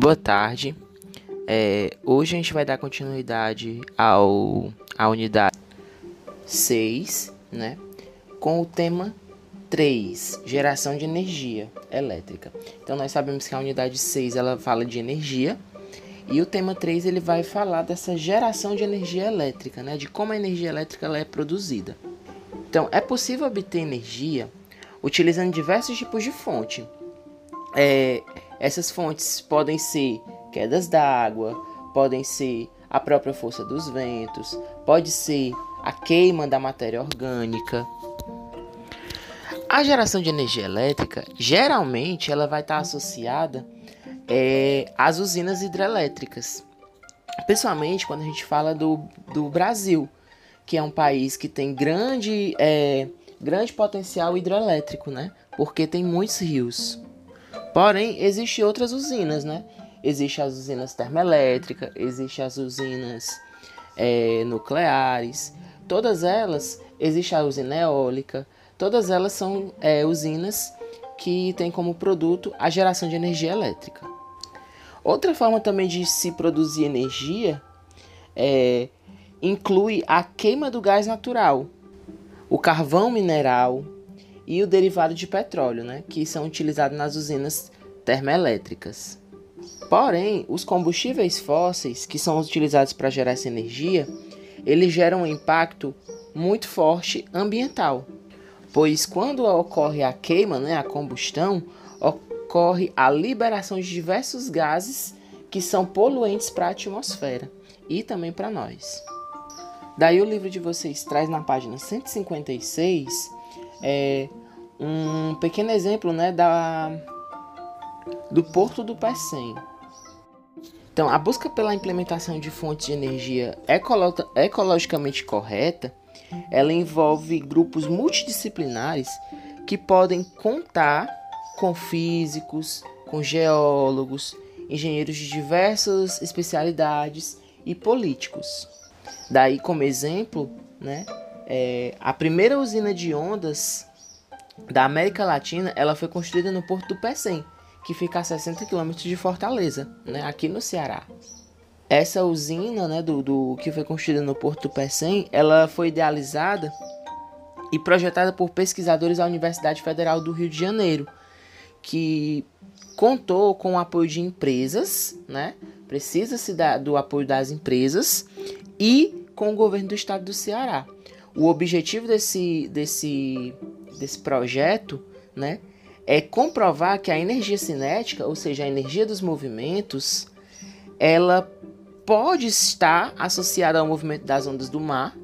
Boa tarde. É, hoje a gente vai dar continuidade ao, à unidade 6, né? Com o tema 3, geração de energia elétrica. Então nós sabemos que a unidade 6 ela fala de energia e o tema 3 ele vai falar dessa geração de energia elétrica, né? De como a energia elétrica ela é produzida. Então é possível obter energia utilizando diversos tipos de fonte. É, essas fontes podem ser quedas d'água, podem ser a própria força dos ventos, pode ser a queima da matéria orgânica. A geração de energia elétrica, geralmente, ela vai estar associada é, às usinas hidrelétricas. Pessoalmente, quando a gente fala do, do Brasil, que é um país que tem grande, é, grande potencial hidrelétrico, né? Porque tem muitos rios. Porém, existem outras usinas, né? Existem as usinas termoelétricas, existem as usinas é, nucleares, todas elas, existe a usina eólica, todas elas são é, usinas que têm como produto a geração de energia elétrica. Outra forma também de se produzir energia é, inclui a queima do gás natural, o carvão mineral, e o derivado de petróleo, né, que são utilizados nas usinas termoelétricas. Porém, os combustíveis fósseis, que são utilizados para gerar essa energia, eles geram um impacto muito forte ambiental, pois quando ocorre a queima, né, a combustão, ocorre a liberação de diversos gases que são poluentes para a atmosfera e também para nós. Daí o livro de vocês traz na página 156 é, um pequeno exemplo né, da, do Porto do Pecém. Então, a busca pela implementação de fontes de energia ecolo ecologicamente correta, ela envolve grupos multidisciplinares que podem contar com físicos, com geólogos, engenheiros de diversas especialidades e políticos. Daí, como exemplo, né, é, a primeira usina de ondas da América Latina, ela foi construída no Porto do Pecém, que fica a 60 quilômetros de Fortaleza, né, aqui no Ceará. Essa usina, né, do, do que foi construída no Porto do Pecém, ela foi idealizada e projetada por pesquisadores da Universidade Federal do Rio de Janeiro, que contou com o apoio de empresas, né? Precisa-se do apoio das empresas e com o governo do estado do Ceará. O objetivo desse, desse desse projeto, né, é comprovar que a energia cinética, ou seja, a energia dos movimentos, ela pode estar associada ao movimento das ondas do mar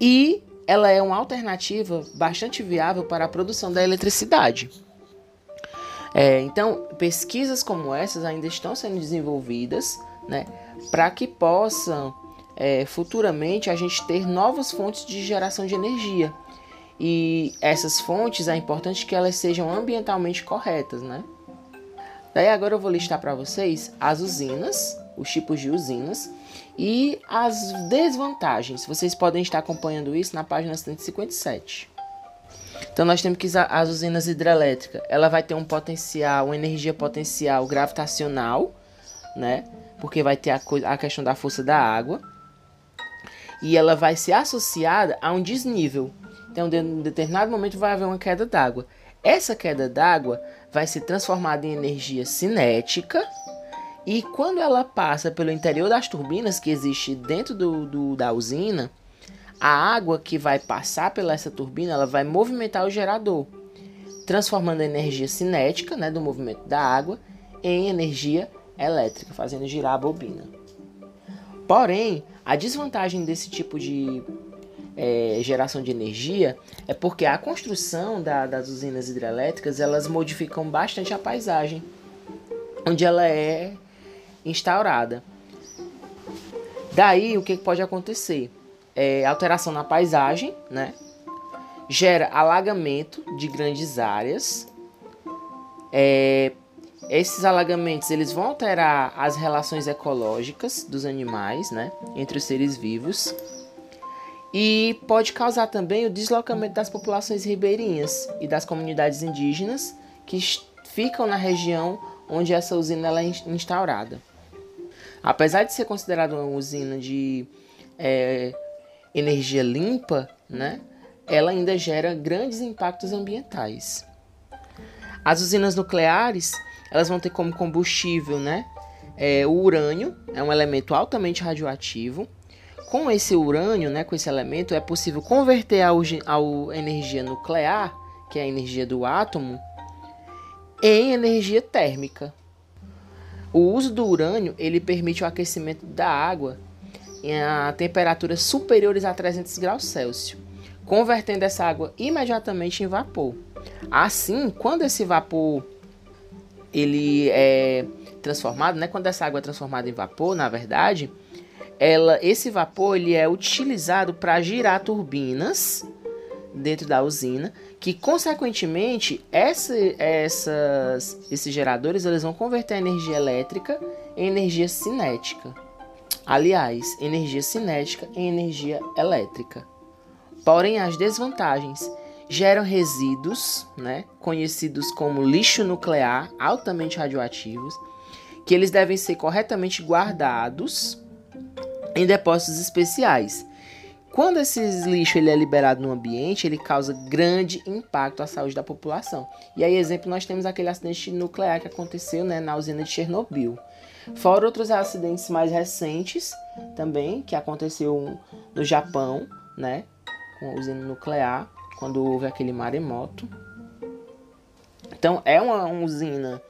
e ela é uma alternativa bastante viável para a produção da eletricidade. É, então, pesquisas como essas ainda estão sendo desenvolvidas né, para que possam é, futuramente a gente ter novas fontes de geração de energia e essas fontes é importante que elas sejam ambientalmente corretas, né? Daí agora eu vou listar para vocês as usinas, os tipos de usinas e as desvantagens. Vocês podem estar acompanhando isso na página 157. Então nós temos que as usinas hidrelétricas, ela vai ter um potencial, uma energia potencial gravitacional, né? Porque vai ter a, a questão da força da água. E ela vai ser associada a um desnível, então, em determinado momento vai haver uma queda d'água. Essa queda d'água vai ser transformada em energia cinética e quando ela passa pelo interior das turbinas que existe dentro do, do, da usina, a água que vai passar pela essa turbina ela vai movimentar o gerador, transformando a energia cinética né, do movimento da água em energia elétrica, fazendo girar a bobina. Porém, a desvantagem desse tipo de é, geração de energia é porque a construção da, das usinas hidrelétricas elas modificam bastante a paisagem onde ela é instaurada. Daí o que pode acontecer? É, alteração na paisagem, né? gera alagamento de grandes áreas. É, esses alagamentos eles vão alterar as relações ecológicas dos animais, né, entre os seres vivos e pode causar também o deslocamento das populações ribeirinhas e das comunidades indígenas que ficam na região onde essa usina é instaurada. Apesar de ser considerada uma usina de é, energia limpa, né, ela ainda gera grandes impactos ambientais. As usinas nucleares elas vão ter como combustível né, é, o urânio, é um elemento altamente radioativo. Com esse urânio, né, com esse elemento, é possível converter a, a energia nuclear, que é a energia do átomo, em energia térmica. O uso do urânio ele permite o aquecimento da água a temperaturas superiores a 300 graus Celsius, convertendo essa água imediatamente em vapor. Assim, quando esse vapor ele é transformado, né? Quando essa água é transformada em vapor, na verdade, ela, esse vapor ele é utilizado para girar turbinas dentro da usina, que consequentemente essa, essas, esses geradores eles vão converter a energia elétrica em energia cinética. Aliás, energia cinética em energia elétrica. Porém, as desvantagens geram resíduos, né, conhecidos como lixo nuclear altamente radioativos, que eles devem ser corretamente guardados em depósitos especiais. Quando esse lixo ele é liberado no ambiente, ele causa grande impacto à saúde da população. E aí, exemplo, nós temos aquele acidente nuclear que aconteceu né, na usina de Chernobyl. Fora outros acidentes mais recentes também, que aconteceu no Japão, né, com a usina nuclear, quando houve aquele maremoto. Então, é uma, usina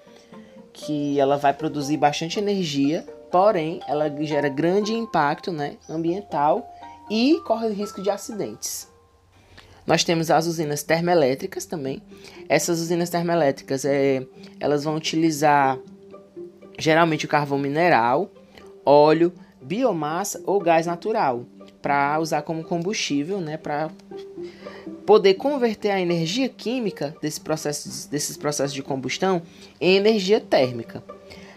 que ela vai produzir bastante energia, porém ela gera grande impacto né, ambiental e corre o risco de acidentes. Nós temos as usinas termoelétricas também. Essas usinas termoelétricas é, elas vão utilizar geralmente o carvão mineral, óleo, biomassa ou gás natural para usar como combustível, né, para poder converter a energia química desse processo, desses processos de combustão em energia térmica.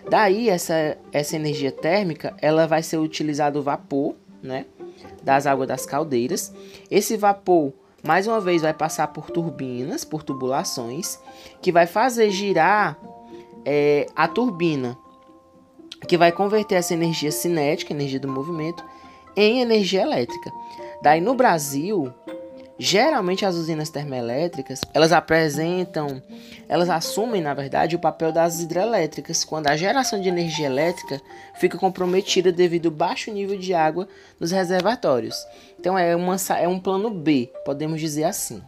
Daí essa, essa energia térmica ela vai ser utilizado o vapor, né, das águas das caldeiras. Esse vapor mais uma vez vai passar por turbinas, por tubulações, que vai fazer girar é, a turbina, que vai converter essa energia cinética, energia do movimento, em energia elétrica. Daí no Brasil, Geralmente as usinas termoelétricas, elas apresentam, elas assumem, na verdade, o papel das hidrelétricas, quando a geração de energia elétrica fica comprometida devido ao baixo nível de água nos reservatórios. Então é, uma, é um plano B, podemos dizer assim.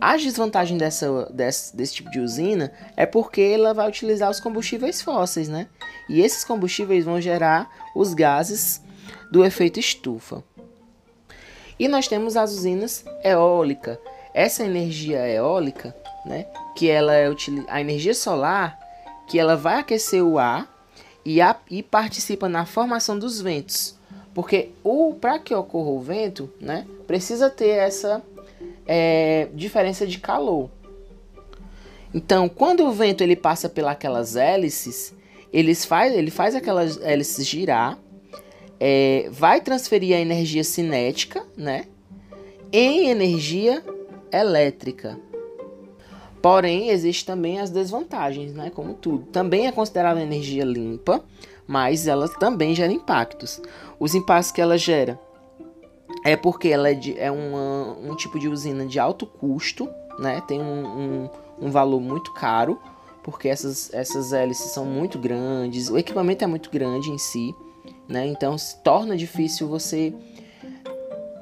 A desvantagem dessa, desse, desse tipo de usina é porque ela vai utilizar os combustíveis fósseis, né? E esses combustíveis vão gerar os gases do efeito estufa. E nós temos as usinas eólica. Essa energia eólica, né, que ela é a energia solar, que ela vai aquecer o ar e, a, e participa na formação dos ventos. Porque para que ocorra o vento, né, precisa ter essa é, diferença de calor. Então, quando o vento ele passa pelas hélices, eles faz, ele faz aquelas hélices girar é, vai transferir a energia cinética, né, em energia elétrica. Porém, existe também as desvantagens, né, como tudo. Também é considerada energia limpa, mas ela também gera impactos. Os impactos que ela gera é porque ela é, de, é uma, um tipo de usina de alto custo, né, tem um, um, um valor muito caro, porque essas, essas hélices são muito grandes, o equipamento é muito grande em si né? Então se torna difícil você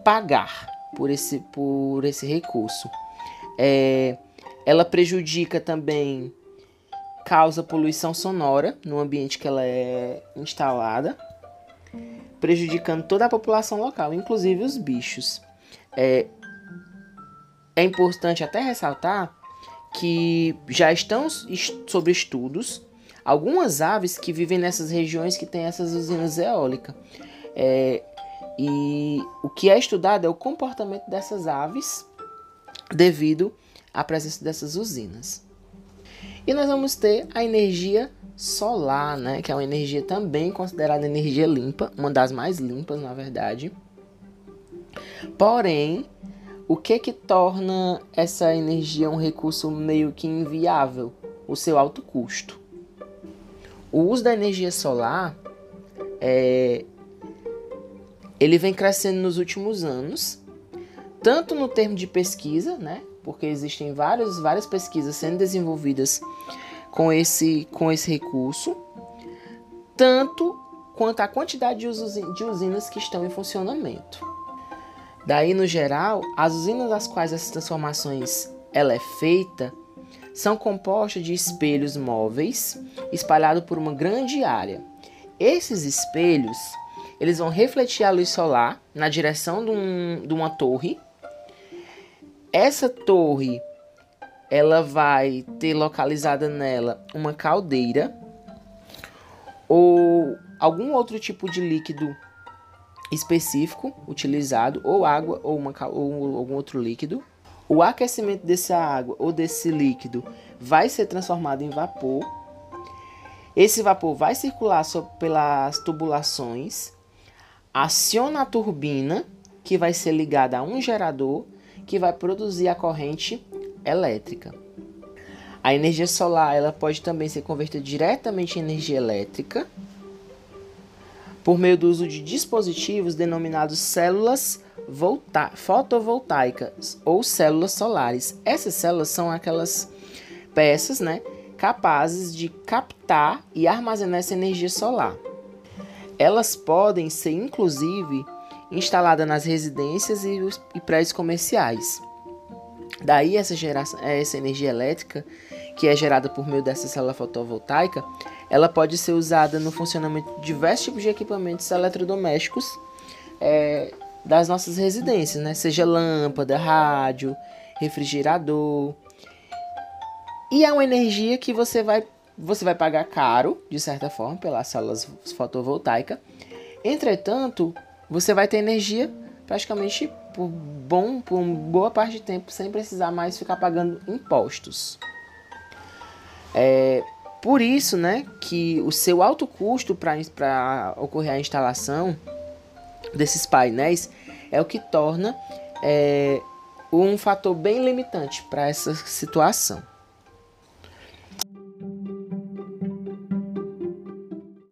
pagar por esse, por esse recurso. É, ela prejudica também, causa poluição sonora no ambiente que ela é instalada, prejudicando toda a população local, inclusive os bichos. É, é importante até ressaltar que já estão sobre estudos algumas aves que vivem nessas regiões que tem essas usinas eólicas. É, e o que é estudado é o comportamento dessas aves devido à presença dessas usinas. E nós vamos ter a energia solar, né, que é uma energia também considerada energia limpa, uma das mais limpas, na verdade. Porém, o que que torna essa energia um recurso meio que inviável? O seu alto custo. O uso da energia solar é, ele vem crescendo nos últimos anos, tanto no termo de pesquisa, né? Porque existem várias, várias pesquisas sendo desenvolvidas com esse, com esse recurso, tanto quanto a quantidade de, usinas que estão em funcionamento. Daí, no geral, as usinas das quais essas transformações ela é feita são compostas de espelhos móveis espalhados por uma grande área. Esses espelhos eles vão refletir a luz solar na direção de, um, de uma torre. Essa torre ela vai ter localizada nela uma caldeira ou algum outro tipo de líquido específico utilizado, ou água ou, uma, ou algum outro líquido. O aquecimento dessa água ou desse líquido vai ser transformado em vapor. Esse vapor vai circular pelas tubulações, aciona a turbina, que vai ser ligada a um gerador que vai produzir a corrente elétrica. A energia solar ela pode também ser convertida diretamente em energia elétrica por meio do uso de dispositivos denominados células fotovoltaicas ou células solares. Essas células são aquelas peças, né, capazes de captar e armazenar essa energia solar. Elas podem ser inclusive instaladas nas residências e, e prédios comerciais. Daí essa geração, essa energia elétrica que é gerada por meio dessa célula fotovoltaica, ela pode ser usada no funcionamento de diversos tipos de equipamentos eletrodomésticos é, das nossas residências, né? Seja lâmpada, rádio, refrigerador. E é uma energia que você vai, você vai pagar caro, de certa forma, pelas células fotovoltaicas. Entretanto, você vai ter energia praticamente por bom, por boa parte do tempo sem precisar mais ficar pagando impostos. É, por isso, né, que o seu alto custo para ocorrer a instalação desses painéis é o que torna é, um fator bem limitante para essa situação.